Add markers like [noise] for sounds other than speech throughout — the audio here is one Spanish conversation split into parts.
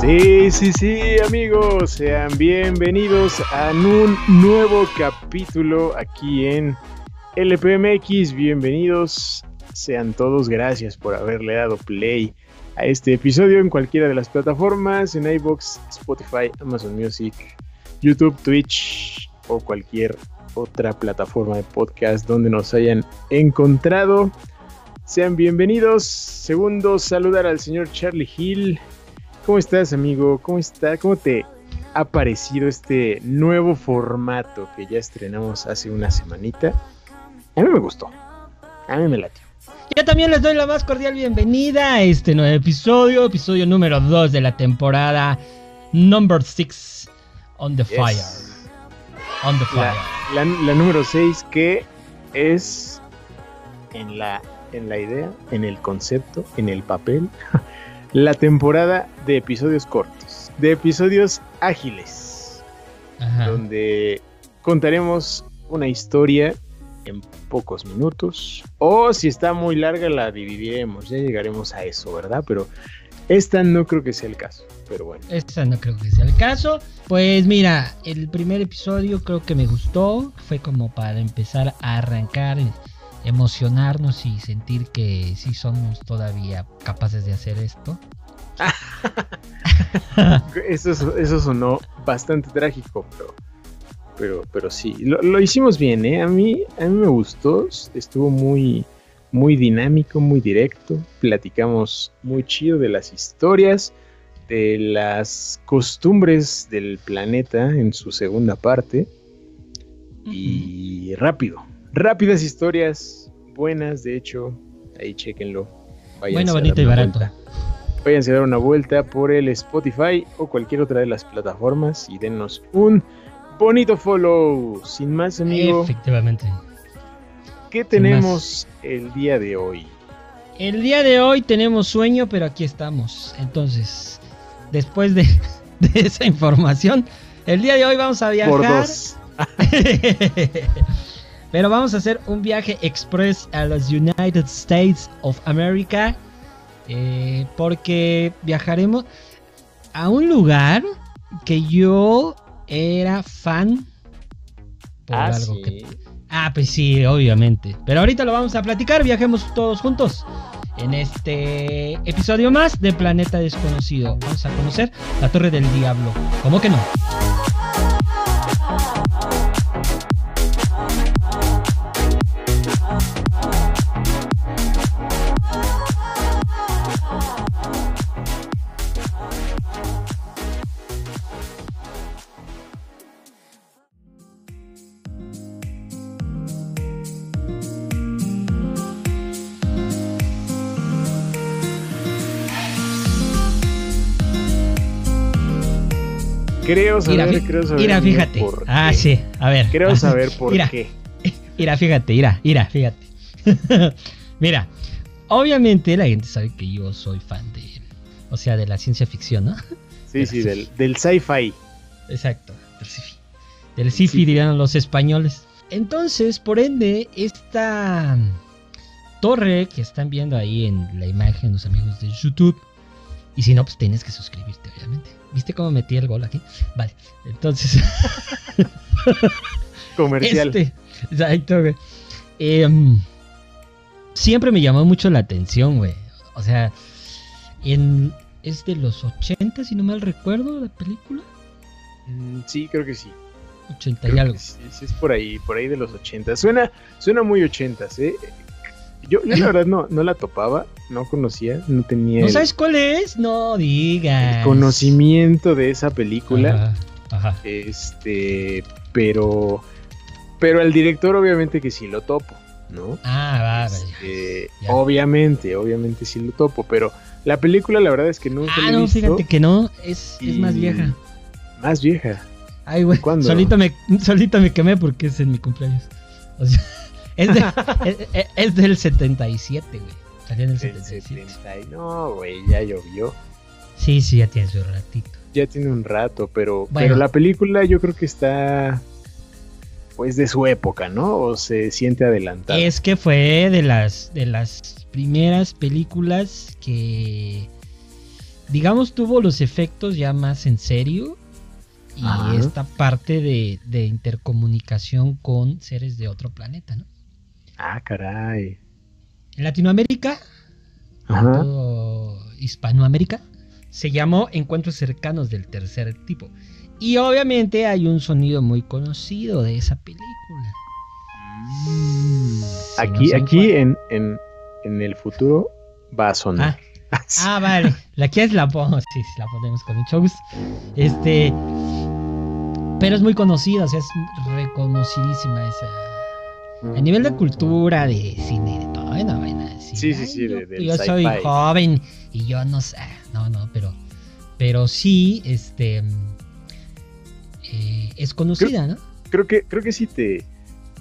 Sí, sí, sí, amigos, sean bienvenidos a un nuevo capítulo aquí en LPMX. Bienvenidos sean todos, gracias por haberle dado play a este episodio en cualquiera de las plataformas, en iBox, Spotify, Amazon Music, YouTube, Twitch o cualquier otra plataforma de podcast donde nos hayan encontrado. Sean bienvenidos. Segundo, saludar al señor Charlie Hill. ¿Cómo estás, amigo? ¿Cómo está? ¿Cómo te ha parecido este nuevo formato que ya estrenamos hace una semanita? A mí me gustó. A mí me latió. Yo también les doy la más cordial bienvenida a este nuevo episodio, episodio número 2 de la temporada number 6 on the fire. On the fire. La, la, la número 6 que es en la, en la idea, en el concepto, en el papel, [laughs] la temporada de episodios cortos, de episodios ágiles, Ajá. donde contaremos una historia en pocos minutos, o si está muy larga la dividiremos, ya llegaremos a eso, ¿verdad? Pero esta no creo que sea el caso, pero bueno. Esta no creo que sea el caso. Pues mira, el primer episodio creo que me gustó, fue como para empezar a arrancar, emocionarnos y sentir que sí somos todavía capaces de hacer esto. [laughs] eso, eso sonó bastante trágico, pero, pero, pero sí, lo, lo, hicimos bien, ¿eh? A mí, a mí me gustó, estuvo muy, muy dinámico, muy directo, platicamos muy chido de las historias, de las costumbres del planeta en su segunda parte, y rápido, rápidas historias, buenas, de hecho, ahí chequenlo. Bueno, bonito y barato. Vuelta. Váyanse a dar una vuelta por el Spotify o cualquier otra de las plataformas y denos un bonito follow. Sin más, amigo. Efectivamente. ¿Qué tenemos el día de hoy? El día de hoy tenemos sueño, pero aquí estamos. Entonces, después de, [laughs] de esa información, el día de hoy vamos a viajar. Por dos. [laughs] Pero vamos a hacer un viaje express a los United States of America. Eh, porque viajaremos a un lugar que yo era fan. Por ah, algo sí. que. Ah, pues sí, obviamente. Pero ahorita lo vamos a platicar. Viajemos todos juntos. En este episodio más de Planeta Desconocido. Vamos a conocer la Torre del Diablo. ¿Cómo que no? Creo saber, Mira, creo saber. Mira, fíjate. Por ah, qué. sí, a ver. Creo saber [laughs] por mira, qué. [laughs] Mira, fíjate, mira, mira, fíjate. [laughs] mira, obviamente la gente sabe que yo soy fan de, o sea, de la ciencia ficción, ¿no? Sí, sí, del, del sci-fi. Exacto, del sci-fi. Del sci-fi dirían los españoles. Entonces, por ende, esta torre que están viendo ahí en la imagen los amigos de YouTube, y si no, pues tienes que suscribirte, obviamente. ¿Viste cómo metí el gol aquí? Vale, entonces. [laughs] Comercial. Este, exacto, güey. Eh, siempre me llamó mucho la atención, güey. O sea, en, es de los 80, si no mal recuerdo, la película. Mm, Sí, creo que sí. 80 Creo y algo. Sí, sí, es por ahí, por ahí de los 80. Suena, suena muy 80, ¿eh? Yo, yo la verdad no, no la topaba, no conocía, no tenía ¿No el- sabes cuál es? No digas. el conocimiento de esa película. Ajá, ajá. Este, pero pero al director obviamente que sí lo topo, ¿no? Ah, va, Este, ya. obviamente, obviamente sí lo topo, pero la película la verdad es que nunca la Ah, he no, visto. fíjate que no, es, es más vieja. Más vieja. Ay, güey, ¿Cuándo? solito me, solito me quemé porque es en mi cumpleaños. O sea, es, de- [laughs] es, es del 77, güey. Salió en el del 77. 70 y- No, güey, ya llovió. Sí, sí, ya tiene su ratito. Ya tiene un rato, pero, Bueno. pero la película yo creo que está pues de su época, ¿no? O se siente adelantada. Es que fue de las de las primeras películas que digamos tuvo los efectos ya más en serio y Ajá. esta parte de, de intercomunicación con seres de otro planeta, ¿no? Ah, caray. En Latinoamérica, Ajá. todo Hispanoamérica, se llamó Encuentros cercanos del tercer tipo. Y obviamente hay un sonido muy conocido de esa película. Mm. Si Aquí, no aquí en, en, en el futuro va a sonar. Ah, vale. La quieres la pongo. Sí, la ponemos con mucho gusto. Este. Pero es muy conocida, o sea, es reconocidísima esa. A nivel de cultura, de cine, de todo, no decir, Sí, sí, "Ay, sí, yo, de- del yo soy sci-fi". joven y yo no sé. No, no, pero. Pero sí, este. eh, es conocida, ¿no? creo que creo que sí te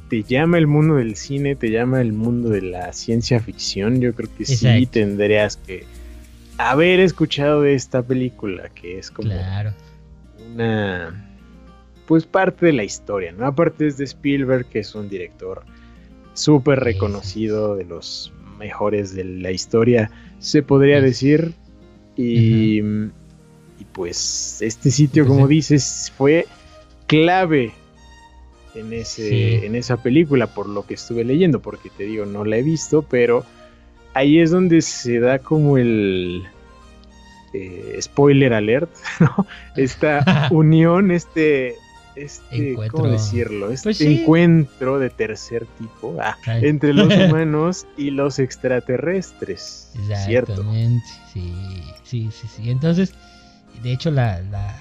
te llama el mundo del cine, te llama el mundo de la ciencia ficción, yo creo que sí tendrías que haber escuchado de esta película, que es como Claro. una pues parte de la historia, ¿no? Aparte es de Spielberg, que es un director súper reconocido, de los mejores de la historia, se podría decir. Y, y pues este sitio, Pues como dices, fue clave en, ese, Sí. en esa película, por lo que estuve leyendo, porque te digo, no la he visto, pero ahí es donde se da como el... eh, spoiler alert, [laughs] ¿no? Esta [laughs] unión, este, este Encuentro. ¿cómo decirlo? Este Pues sí. encuentro de tercer tipo ah, entre los [laughs] humanos y los extraterrestres, ¿cierto? Exactamente, sí, sí, sí, sí. Entonces, de hecho, la, la,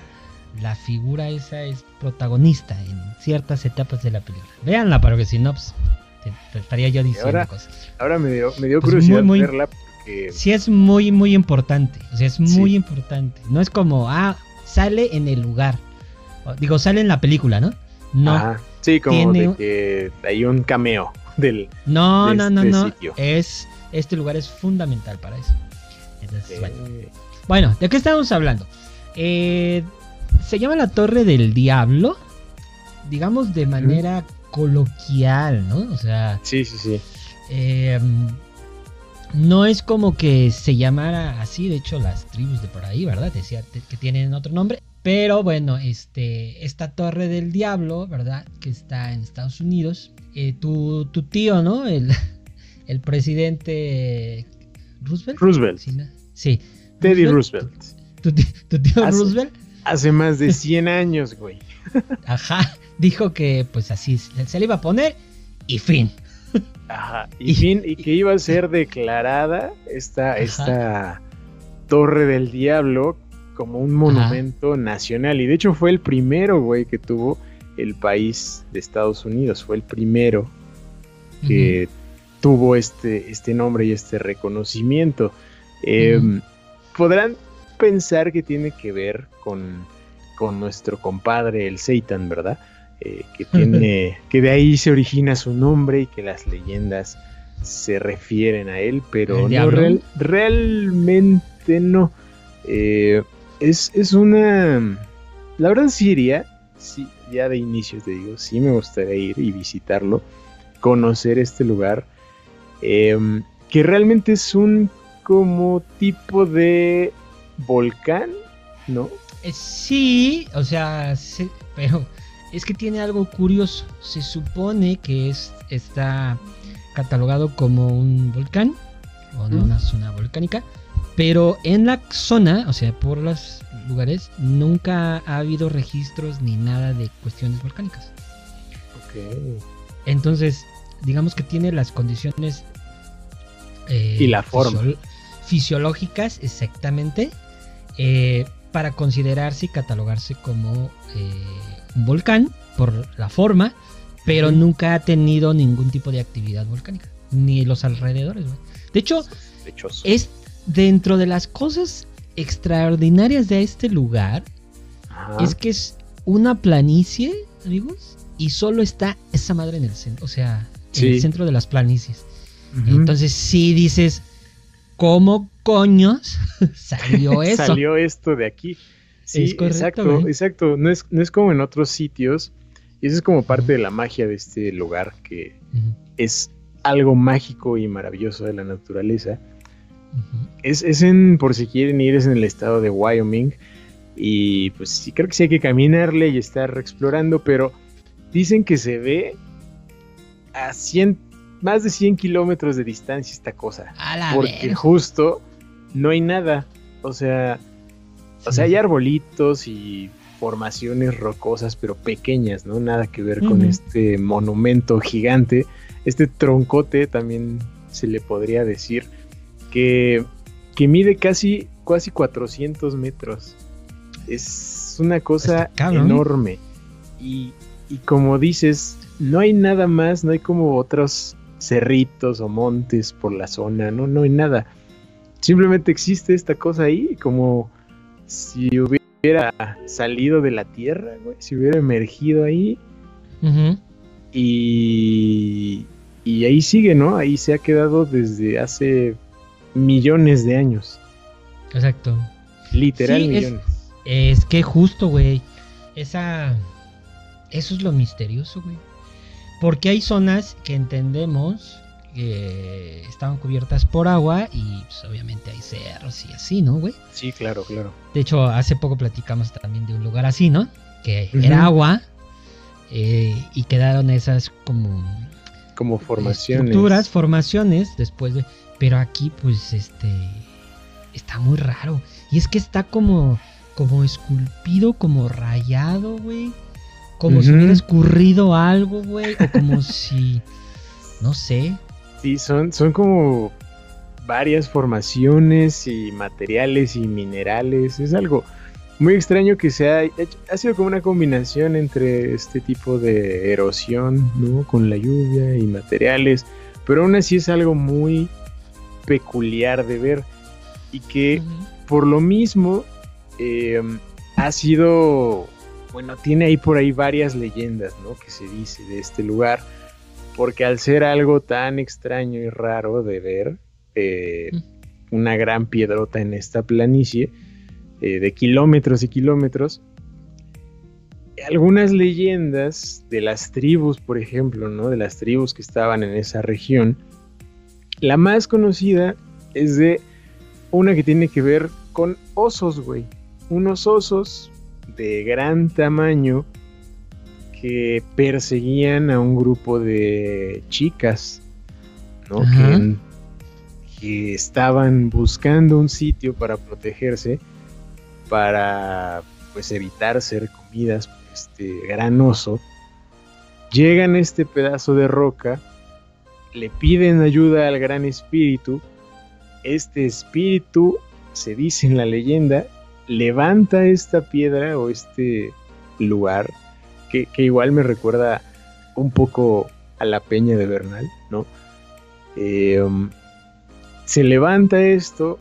la figura esa es protagonista en ciertas etapas de la película. Véanla, para que si no, pues, te, te estaría yo diciendo ahora- cosas. Ahora me dio, me dio Pues curiosidad muy, muy- verla porque Sí es muy, muy importante, o sea, es Sí. muy importante. No es como, ah, sale en el lugar. Digo, sale en la película, ¿no? No, Ajá, sí, como Tiene- de que hay un cameo del no, de no, no, este no. sitio. Es, este lugar es fundamental para eso. Entonces, bueno. eh, Bueno, ¿de qué estamos hablando? Eh, se llama la Torre del Diablo, digamos de manera coloquial, ¿no? O sea, sí, sí, sí. eh, no es como que se llamara así, de hecho las tribus de por ahí, ¿verdad? Decía que tienen otro nombre. Pero bueno, este, esta Torre del Diablo, ¿verdad? Que está en Estados Unidos. Eh, tu, tu tío, ¿no? El, [laughs] el presidente Roosevelt. Roosevelt, Sí, ¿no? Sí. Teddy Roosevelt. Tu, tío Hace- Roosevelt, Hace más de 100 años, güey. [laughs] ajá, dijo que pues así se se le iba a poner y fin. Ajá. [laughs] Y, Y- fin, y que iba a ser declarada esta, Ajá. esta Torre del Diablo como un monumento nacional. Y de hecho fue el primero, güey, que tuvo el país de Estados Unidos. Fue el primero que tuvo este, este nombre y este reconocimiento. Eh, Ujú. Podrán pensar que tiene que ver con, con nuestro compadre el Satan, ¿verdad? Eh, que [laughs] tiene que de ahí se origina su nombre y que las leyendas se refieren a él, pero ¿El no real- realmente no. Eh, es, es una... La verdad sí iría, sí, ya de inicio te digo, sí me gustaría ir y visitarlo, conocer este lugar, em, que realmente es un como tipo de volcán, ¿no? Eh, Sí, o sea, sí, pero es que tiene algo curioso. Se supone que es, está catalogado como un volcán o Mm. una zona volcánica, pero en la zona, o sea, por los lugares, nunca ha habido registros ni nada de cuestiones volcánicas. Entonces, digamos que tiene las condiciones eh, Y la forma. fisiol- fisiológicas exactamente eh, para considerarse y catalogarse como eh, un volcán por la forma, pero nunca ha tenido ningún tipo de actividad volcánica, ni los alrededores. güey. De hecho, es dentro de las cosas extraordinarias de este lugar, Ajá. es que es una planicie, amigos, y solo está esa madre en el centro, o sea, en el centro de las planicies. Entonces sí dices, ¿cómo coños [laughs] salió [laughs] eso? salió esto de aquí. Sí, exacto, exacto. No es, no es como en otros sitios. Y eso es como parte de la magia de este lugar, que es algo mágico y maravilloso de la naturaleza. Es, es, en, por si quieren ir, es en el estado de Wyoming. Y pues sí, creo que sí hay que caminarle y estar explorando, pero dicen que se ve a 100, más de 100 kilómetros de distancia esta cosa. porque justo no hay nada. O sea, o sea, hay arbolitos y formaciones rocosas, pero pequeñas, ¿no? Nada que ver con este monumento gigante. Este troncote también se le podría decir que, que mide casi, casi 400 metros. Es una cosa enorme. Y, y como dices, no hay nada más, no hay como otros cerritos o montes por la zona, no, no hay nada. Simplemente existe esta cosa ahí, como si hubiera salido de la tierra, güey, si hubiera emergido ahí. y, y ahí sigue, ¿no? Ahí se ha quedado desde hace millones de años. Exacto. Literal millones. Es, es que justo, güey. Esa. Eso es lo misterioso, güey. Porque hay zonas que entendemos que estaban cubiertas por agua y pues, obviamente hay cerros y así, ¿no, güey? Sí, claro, claro. De hecho, hace poco platicamos también de un lugar así, ¿no? Que era agua eh, y quedaron esas como... Como formaciones. Estructuras, formaciones después de... Pero aquí pues este... Está muy raro. Y es que está como... Como esculpido, como rayado, güey. Como si hubiera escurrido algo, güey. O como [laughs] si... No sé. Sí, son, son como varias formaciones y materiales y minerales. Es algo muy extraño que se ha, ha sido como una combinación entre este tipo de erosión, ¿no? Con la lluvia y materiales. Pero aún así es algo muy peculiar de ver. Y que por lo mismo em, ha sido, bueno, tiene ahí por ahí varias leyendas, ¿no? Que se dice de este lugar porque al ser algo tan extraño y raro de ver, eh, una gran piedrota en esta planicie, eh, de kilómetros y kilómetros, algunas leyendas de las tribus, por ejemplo, ¿no? De las tribus que estaban en esa región, la más conocida es de una que tiene que ver con osos, güey. Unos osos de gran tamaño que perseguían a un grupo de chicas, ¿no? Que, estaban buscando un sitio para protegerse, para pues evitar ser comidas por este gran oso. Llegan a este pedazo de roca, le piden ayuda al gran espíritu. Este espíritu, se dice en la leyenda, levanta esta piedra o este lugar que, igual me recuerda un poco a la peña de Bernal, ¿no? Eh, um, se levanta esto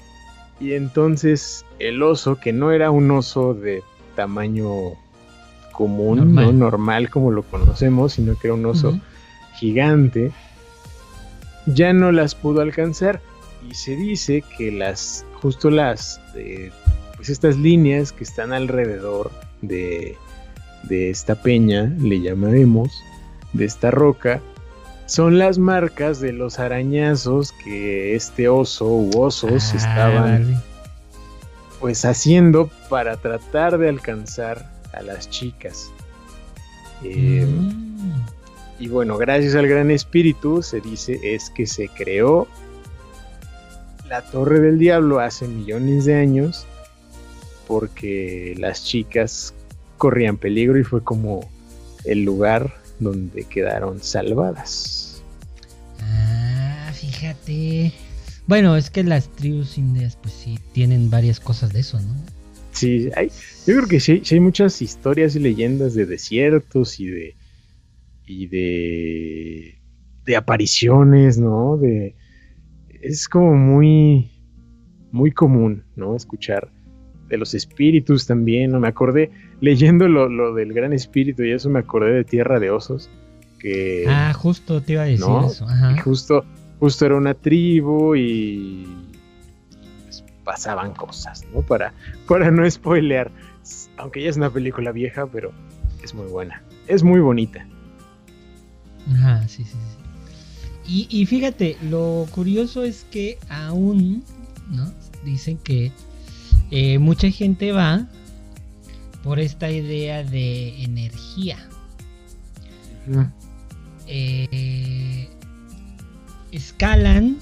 y entonces el oso, que no era un oso de tamaño común, normal. no normal como lo conocemos, sino que era un oso gigante, ya no las pudo alcanzar y se dice que las justo las eh, pues estas líneas que están alrededor de de esta peña, le llamaremos, de esta roca, son las marcas de los arañazos que este oso u osos ah, estaban pues haciendo para tratar de alcanzar a las chicas. Eh, mm. Y bueno, gracias al gran espíritu se dice es que se creó la Torre del Diablo hace millones de años porque las chicas corrían peligro y fue como el lugar donde quedaron salvadas. Ah, fíjate. Bueno, es que las tribus indias pues sí tienen varias cosas de eso, ¿no? Sí, hay, yo creo que sí, hay muchas historias y leyendas de desiertos y de y de de apariciones, ¿no? De es como muy muy común, ¿no? Escuchar de los espíritus también, ¿no? Me acordé, leyendo lo, del gran espíritu y eso me acordé de Tierra de Osos, que... Ah, justo te iba a decir eso, justo, justo era una tribu y pasaban cosas, ¿no? Para, para no spoilear. Aunque ya es una película vieja, pero es muy buena. Es muy bonita. Ajá, sí, sí, sí. Y, fíjate, lo curioso es que aún, ¿no? Dicen que eh, mucha gente va por esta idea de energía. Eh, escalan,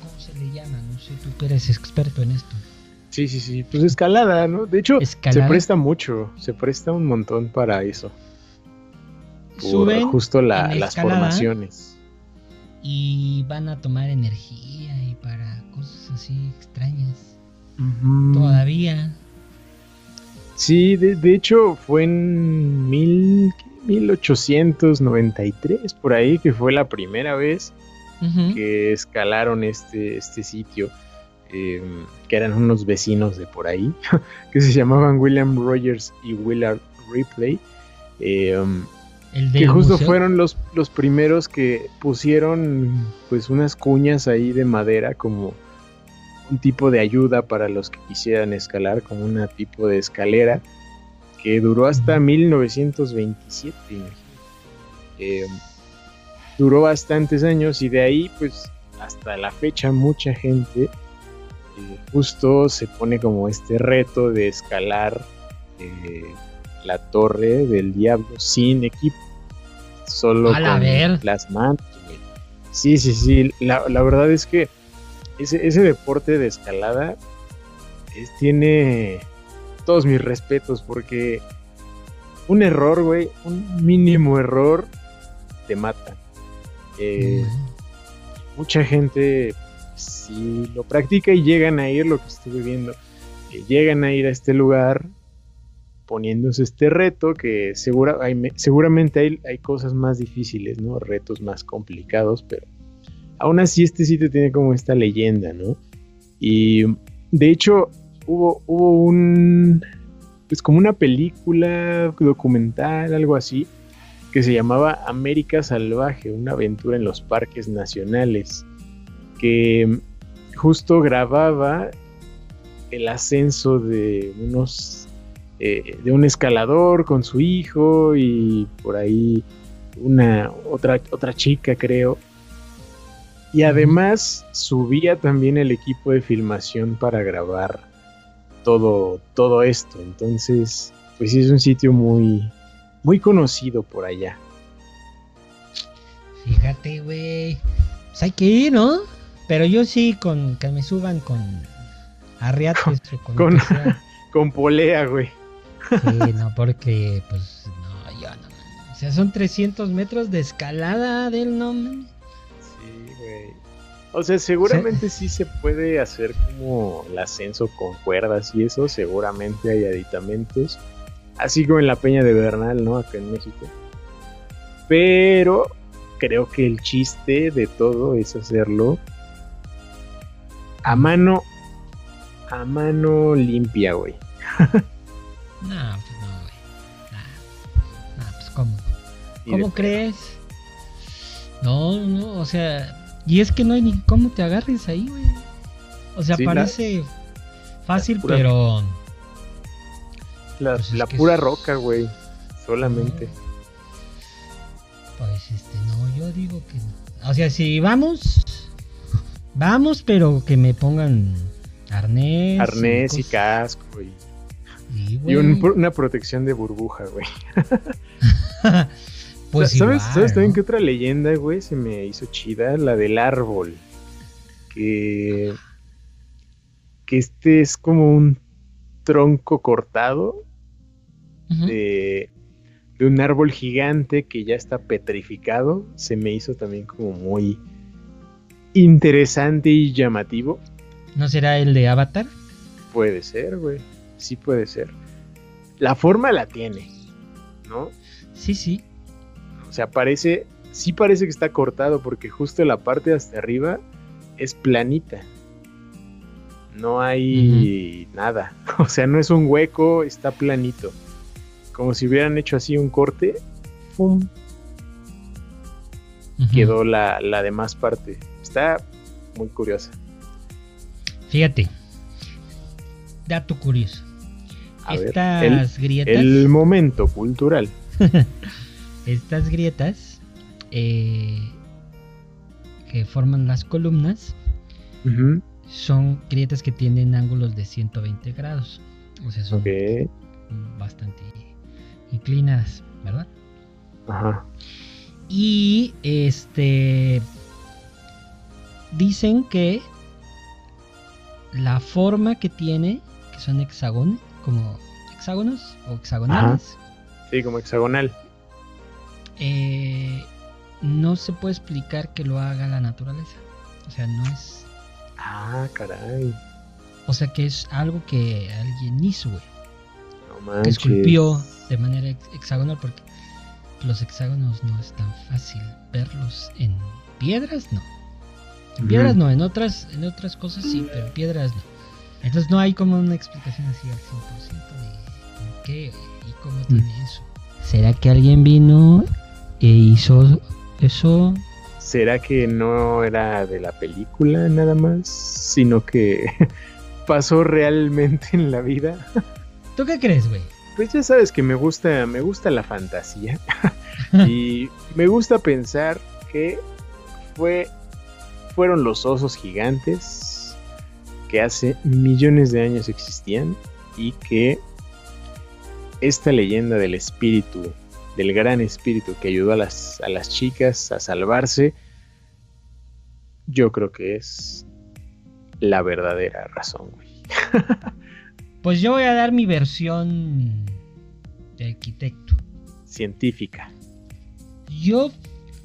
¿cómo se le llama? No sé, tú que eres experto en esto. Sí, sí, sí, pues escalada, ¿no? De hecho, se presta mucho, se presta un montón para eso. Suben justo las formaciones. Y van a tomar energía y para cosas así extrañas. Todavía. Sí, de, hecho fue en mil, 1893, por ahí, que fue la primera vez que escalaron este, este sitio. Em, que eran unos vecinos de por ahí, [laughs] que se llamaban William Rogers y Willard Ripley. Que justo fueron los, los primeros que pusieron pues unas cuñas ahí de madera como un tipo de ayuda para los que quisieran escalar, como un tipo de escalera que duró hasta 1927. Eh, duró bastantes años y de ahí pues hasta la fecha mucha gente eh, justo se pone como este reto de escalar eh, la torre del diablo sin equipo, solo con las manos. Sí, sí, sí, la, verdad es que ese, ese deporte de escalada tiene todos mis respetos porque un error, güey, un mínimo error te mata. Eh, mucha gente si lo practica y llegan a ir, lo que estuve viendo, llegan a ir a este lugar poniéndose este reto que segura, seguramente hay, hay, cosas más difíciles, ¿no? Retos más complicados, pero aún así este sitio tiene como esta leyenda, ¿no? Y de hecho hubo, hubo un, pues como una película documental, algo así, que se llamaba América Salvaje, una aventura en los parques nacionales, que justo grababa el ascenso de unos eh, de un escalador con su hijo y por ahí una otra, otra chica creo. Y además subía también el equipo de filmación para grabar todo, todo esto. Entonces, pues es un sitio muy, muy conocido por allá. Fíjate, güey. Pues hay que ir, ¿no? Pero yo sí, con que me suban con arriates con, con, [laughs] con polea, güey. Sí, no, porque, pues, no, yo no. O sea, son 300 metros de escalada del nombre. Sí, güey. O sea, seguramente ¿Sí? se puede hacer como el ascenso con cuerdas y eso, seguramente hay aditamentos. Así como en la Peña de Bernal, ¿no? Acá en México. Pero creo que el chiste de todo es hacerlo a mano a mano limpia, güey. [laughs] No, pues no, güey. Nah. pues ¿cómo? ¿Cómo crees? No, no, o sea, y es que no hay ni cómo te agarres ahí, güey. O sea, parece fácil, pero... La, pues la pura roca, güey. Solamente. Pues este, no, yo digo que no. O sea, si vamos, vamos, pero que me pongan arnés. Arnés y, casco, y una protección de burbuja, güey. [laughs] pues ¿Sabes, ¿Sabes también qué otra leyenda, güey? Se me hizo chida, la del árbol. Que. Que este es como un tronco cortado de, de un árbol gigante que ya está petrificado. Se me hizo también como muy interesante y llamativo. ¿No será el de Avatar? Puede ser, güey sí puede ser. La forma la tiene, ¿no? Sí, sí. O sea, parece, sí parece que está cortado porque justo la parte hasta arriba es planita. No hay nada. [laughs] O sea, no es un hueco, está planito. Como si hubieran hecho así un corte. ¡Pum! Quedó la, la demás parte. Está muy curiosa. Fíjate, dato curioso. A ver, Estas grietas. El momento cultural. [laughs] Estas grietas eh, que forman las columnas son grietas que tienen ángulos de 120 grados. O sea, son bastante inclinadas, ¿verdad? Ajá. Y este dicen que la forma que tiene, que son hexágonos, como hexágonos o hexagonales, Sí, como hexagonal. eh, no se puede explicar que lo haga la naturaleza. O sea, no es. Ah, caray. O sea, que es algo que alguien hizo, güey. No Que esculpió de manera hex- hexagonal, porque los hexágonos no es tan fácil verlos en piedras, no. En piedras no, en otras, en otras cosas sí, pero en piedras no. Entonces no hay como una explicación así al 100% de por qué y cómo Mm. tiene eso. ¿Será que alguien vino e hizo eso? ¿Será que no era de la película nada más? Sino que [laughs] pasó realmente en la vida. [laughs] ¿Tú qué crees, güey? Pues ya sabes que me gusta, me gusta la fantasía. [laughs] y me gusta pensar que fue, fueron los osos gigantes que hace millones de años existían y que esta leyenda del espíritu, del gran espíritu que ayudó a las, a las chicas a salvarse, yo creo que es la verdadera razón, güey. [laughs] Pues yo voy a dar mi versión de arquitecto. Científica. Yo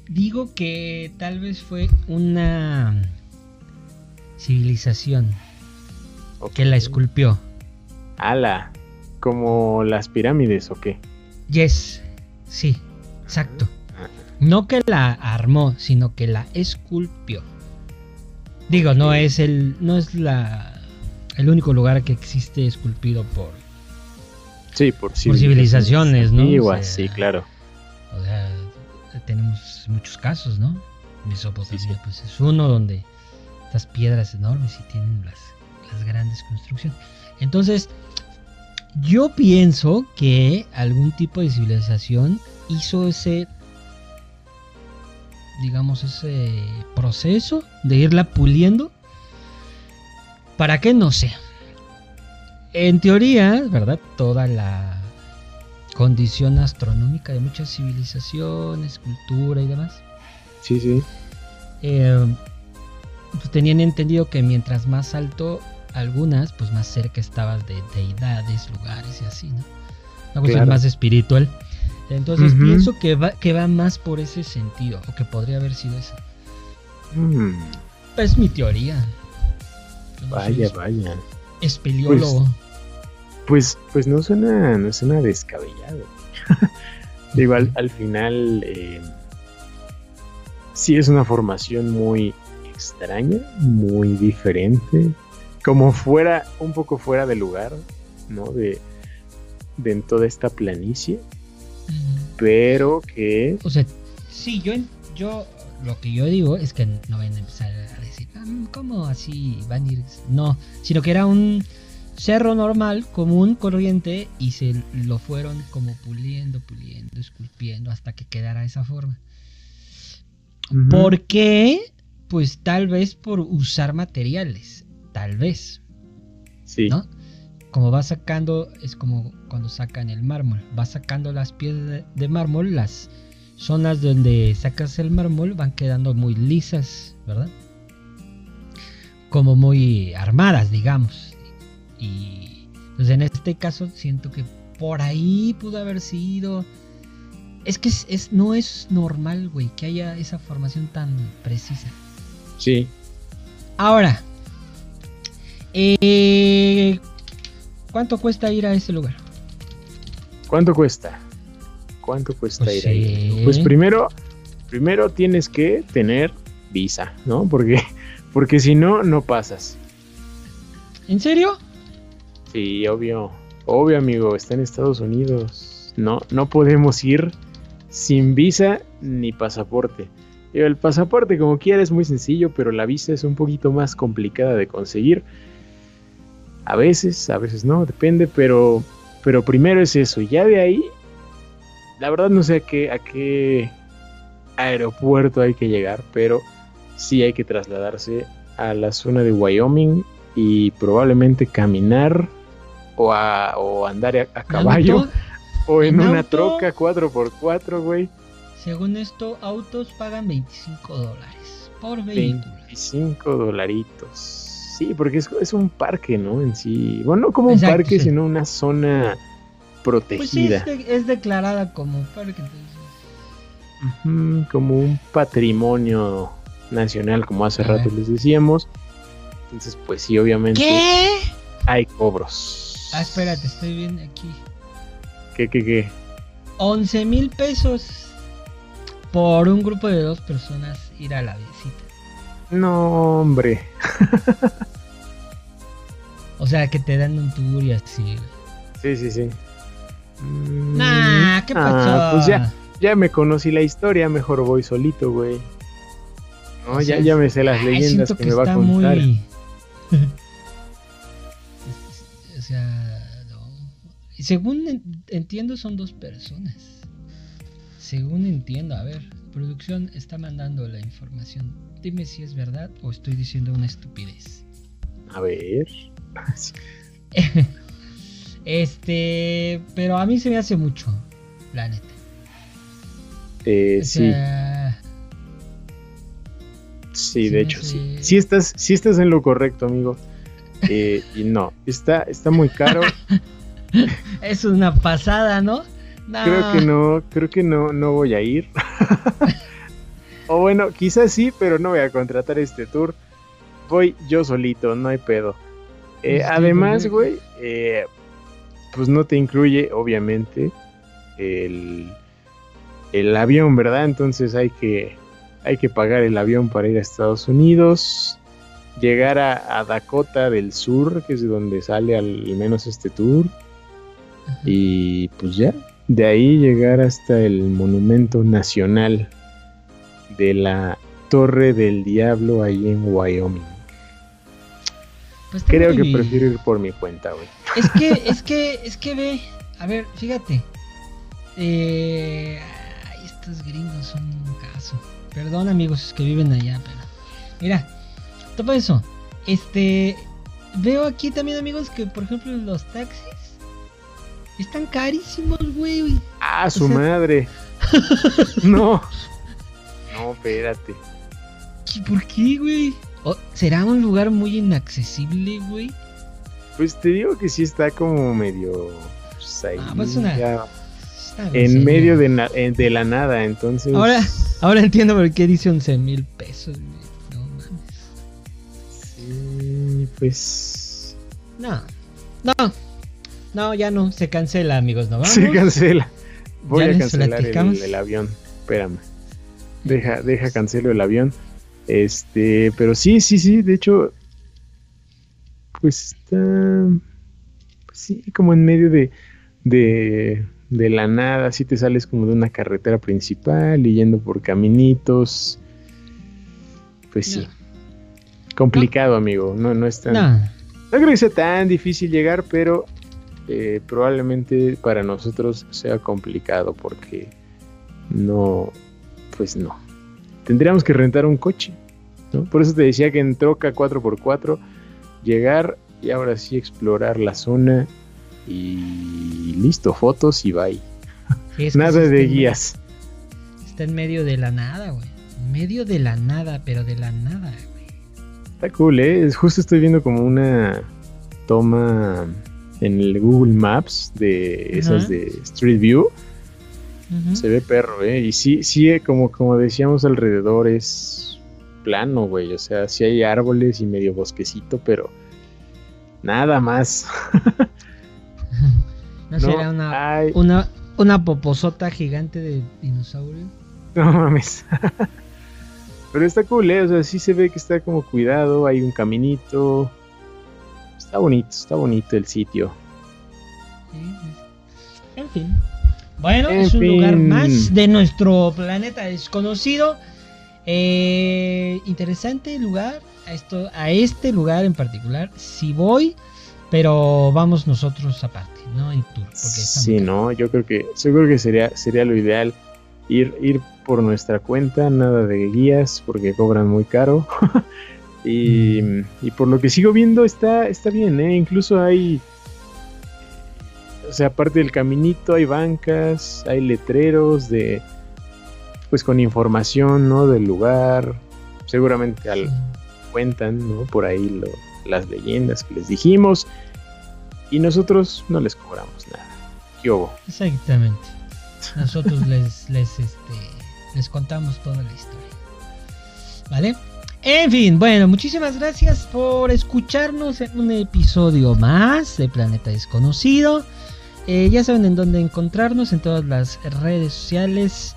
digo que tal vez fue una civilización que la esculpió. Ala, como las pirámides o qué? Yes, sí, exacto. No que la armó, sino que la esculpió. Digo, no es el, no es la, el único lugar que existe esculpido por, Sí, por, civilizaciones, ¿no? antiguas, O sea, sí, claro. o sea, tenemos muchos casos, ¿no? Mesopotamia, Sí, sí. pues es uno donde estas piedras enormes y tienen las, las grandes construcciones. Entonces, yo pienso que algún tipo de civilización hizo ese, digamos, ese proceso de irla puliendo. ¿Para qué? No sé. En teoría, ¿verdad? Toda la condición astronómica de muchas civilizaciones, cultura y demás, Sí, sí. eh, pues tenían entendido que mientras más alto algunas, pues más cerca estabas de deidades, lugares y así, ¿no? Una cuestión Claro. más espiritual. Entonces pienso que va, que va más por ese sentido, o que podría haber sido esa. Mm, Es mi teoría. No vaya, vaya. espeleólogo. Pues, pues no suena, no suena descabellado. [laughs] Digo, al, al final eh, sí es una formación muy extraña, muy diferente, como fuera, un poco fuera de lugar, ¿no? De, de en toda esta planicie, pero que O sea, sí, yo, yo lo que yo digo es que no van a empezar a decir, "Ah, ¿cómo así van a ir? No, sino que era un cerro normal, común, corriente, y se lo fueron como puliendo, puliendo, esculpiendo hasta que quedara esa forma. ¿Por qué? Pues tal vez por usar materiales, tal vez. sí, ¿no? Como va sacando, es como cuando sacan el mármol, va sacando las piedras de, mármol, las zonas donde sacas el mármol van quedando muy lisas, ¿verdad? Como muy armadas, digamos. Y pues en este caso siento que por ahí pudo haber sido... Es que es, es- no es normal, güey, que haya esa formación tan precisa. sí. Ahora, eh, ¿cuánto cuesta ir a ese lugar? ¿Cuánto cuesta? ¿Cuánto cuesta Pues ir ahí? sí. Pues primero, primero tienes que tener visa, ¿no? Porque, [laughs] porque si no, no pasas. ¿En serio? Sí, obvio. Obvio, amigo, está en Estados Unidos. No, no podemos ir sin visa ni pasaporte. El pasaporte, como quiera, es muy sencillo, pero la visa es un poquito más complicada de conseguir. A veces, a veces no, depende, pero, pero primero es eso. Ya de ahí, la verdad no sé a qué, a qué aeropuerto hay que llegar, pero sí hay que trasladarse a la zona de Wyoming y probablemente caminar o, a, o andar a, a caballo [laughs] o en, en una auto. troca 4x4, güey. Según esto, autos pagan 25 dólares por vehículo. 25 dolaritos. Sí, porque es, es un parque, ¿no? En sí. Bueno, no como un Exacto, parque, sí. sino una zona Pues sí, protegida. es, de- es declarada como parque. entonces- como un patrimonio nacional, como hace A rato ver. les decíamos. Entonces, pues sí, obviamente ¿Qué? hay cobros. Ah, espérate, estoy viendo aquí. ¿Qué, qué, qué? 11 mil pesos por un grupo de dos personas ir a la visita. No, hombre. [laughs] O sea, que te dan un tour y así. Sí, sí, sí. Mm, Nah, ¿qué ah, pasó? pues ya, ya me conocí la historia, mejor voy solito, güey. No, O ya, sea, ya me sé las ay, leyendas que, me va a contar. muy- [laughs] [laughs] o sea, no. Según en- entiendo son dos personas. Según entiendo, a ver, producción está mandando la información. Dime si es verdad o estoy diciendo una estupidez. A ver. [laughs] Este, pero a mí se me hace mucho, la neta. Eh, O sí, sea, sí, de hecho, sí. Sí estás, sí estás en lo correcto, amigo. Eh, y no, está, está muy caro. [laughs] es una pasada, ¿no? No. Creo que no, creo que no, no voy a ir. [laughs] o bueno, quizás sí, pero no voy a contratar este tour. Voy yo solito, no hay pedo. Eh, sí, además, güey, eh, pues no te incluye, obviamente, el, el avión, ¿verdad? Entonces hay que, hay que pagar el avión para ir a Estados Unidos, llegar a, a Dakota del Sur, que es de donde sale al menos este tour. Ajá. Y pues ya, de ahí llegar hasta el monumento nacional de la Torre del Diablo ahí en Wyoming. Pues Creo que prefiero ir por mi cuenta, güey. Es que, [laughs] es que, es que ve, a ver, fíjate. Eh, ay, estos gringos son un caso. Perdón amigos que viven allá, pero. Mira, todo eso. Este, veo aquí también amigos que, por ejemplo, los taxis están carísimos, güey. ¡Ah, su O sea- madre! [laughs] no. No, espérate. ¿Qué- ¿Por qué, güey? O- ¿Será un lugar muy inaccesible, güey? Pues te digo que sí está como medio... pues, ahí, Ah, pues una- ya en medio de, na- eh, de la nada, entonces... Ahora, ahora entiendo por qué dice 11 mil pesos, güey. No mames. Sí, pues... No, no, no, ya no, se cancela, amigos, ¿no? Vamos. Se cancela. Voy Ya a cancelar el, el avión. Espérame. Deja, deja cancelo el avión. Este, pero sí, sí, sí. De hecho, pues está. Pues sí, como en medio de, de, de la nada. Así te sales como de una carretera principal y yendo por caminitos. Pues sí. No. Complicado, amigo. No, no es tan. No, No creo que sea tan difícil llegar, pero eh, probablemente para nosotros sea complicado porque no, pues no. Tendríamos que rentar un coche, ¿no? Por eso te decía que en troca 4x4 llegar y ahora sí explorar la zona y listo, fotos y bye. Nada de en- guías. Está en medio de la nada, güey. En medio de la nada, pero de la nada, güey. Está cool, ¿eh? Justo estoy viendo como una toma en el Google Maps de esas de Street View. Se ve perro, ¿eh? Y sí, sí, eh, como, como decíamos alrededor es plano, güey. O sea, sí hay árboles y medio bosquecito, pero nada más. [laughs] ¿No, será una, hay- una, una poposota gigante de dinosaurio? [laughs] No mames. [laughs] pero está cool, ¿eh? O sea, sí se ve que está como cuidado, hay un caminito. Está bonito, está bonito el sitio. Sí, sí, sí. En fin. Bueno, En es un lugar más de nuestro planeta desconocido. Eh, interesante lugar. A, esto, a este lugar en particular. Si voy, Pero vamos nosotros aparte, ¿no? En tour. sí, no, yo creo que, seguro que sería, sería lo ideal ir, ir por nuestra cuenta, nada de guías, porque cobran muy caro. [laughs] y, mm. y, por lo que sigo viendo está, está bien, ¿eh? Incluso hay... O sea, aparte del caminito hay bancas, hay letreros de... Pues con información, ¿no? Del lugar. Seguramente al, cuentan, ¿no? Por ahí lo, las leyendas que les dijimos. Y nosotros no les cobramos nada. ¿Qué hubo? Exactamente. Nosotros les, les, este, les contamos toda la historia. ¿Vale? En fin, bueno, muchísimas gracias por escucharnos en un episodio más de Planeta Desconocido. Eh, ya saben en dónde encontrarnos, en todas las redes sociales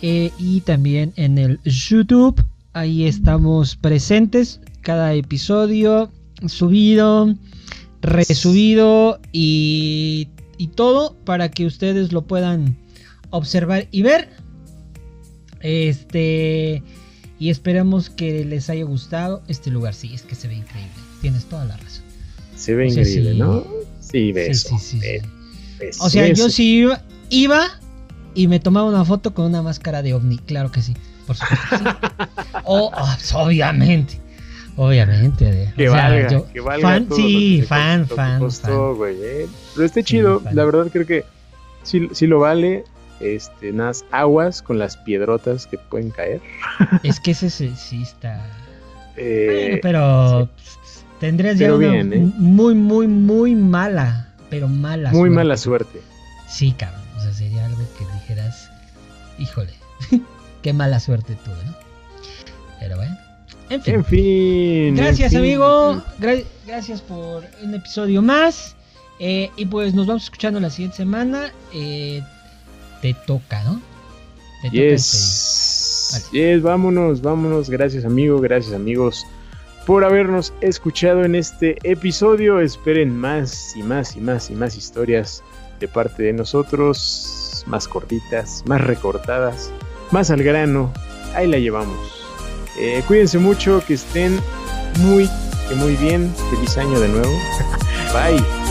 eh, y también en el YouTube. Ahí estamos presentes. Cada episodio subido, resubido y, y todo para que ustedes lo puedan observar y ver. Este. Y esperamos que les haya gustado este lugar. Sí, es que se ve increíble. Tienes toda la razón. Se ve increíble, ¿no? Sí, ves. o sea, yo sí iba, iba y me tomaba una foto con una máscara de ovni. Claro que sí. Por supuesto. [laughs] oh, obviamente. Obviamente. Que, valga, que valga. Fan, sí, fan, fan. Costó, fan. ¿eh? Pero está chido. la verdad creo que sí, sí lo vale este, unas aguas con las piedrotas que pueden caer. [laughs] Es que ese sí está. Eh, pero tendrías ya una ¿eh? muy, muy, muy mala, pero mala. Muy mala suerte. Sí, cabrón. O sea, sería algo que dijeras, híjole, [laughs] qué mala suerte tuve, ¿no? Pero bueno. En fin. Gracias, amigo. gracias por un episodio más. Eh, y pues nos vamos escuchando la siguiente semana. Eh, te toca, ¿no? Te yes. yes, vámonos, vámonos. Gracias, amigo, gracias, amigos, por habernos escuchado en este episodio. Esperen más y más y más y más historias de parte de nosotros, más cortitas, más recortadas, más al grano. Ahí la llevamos. Eh, cuídense mucho, que estén muy, muy bien. Feliz año de nuevo. [laughs] Bye.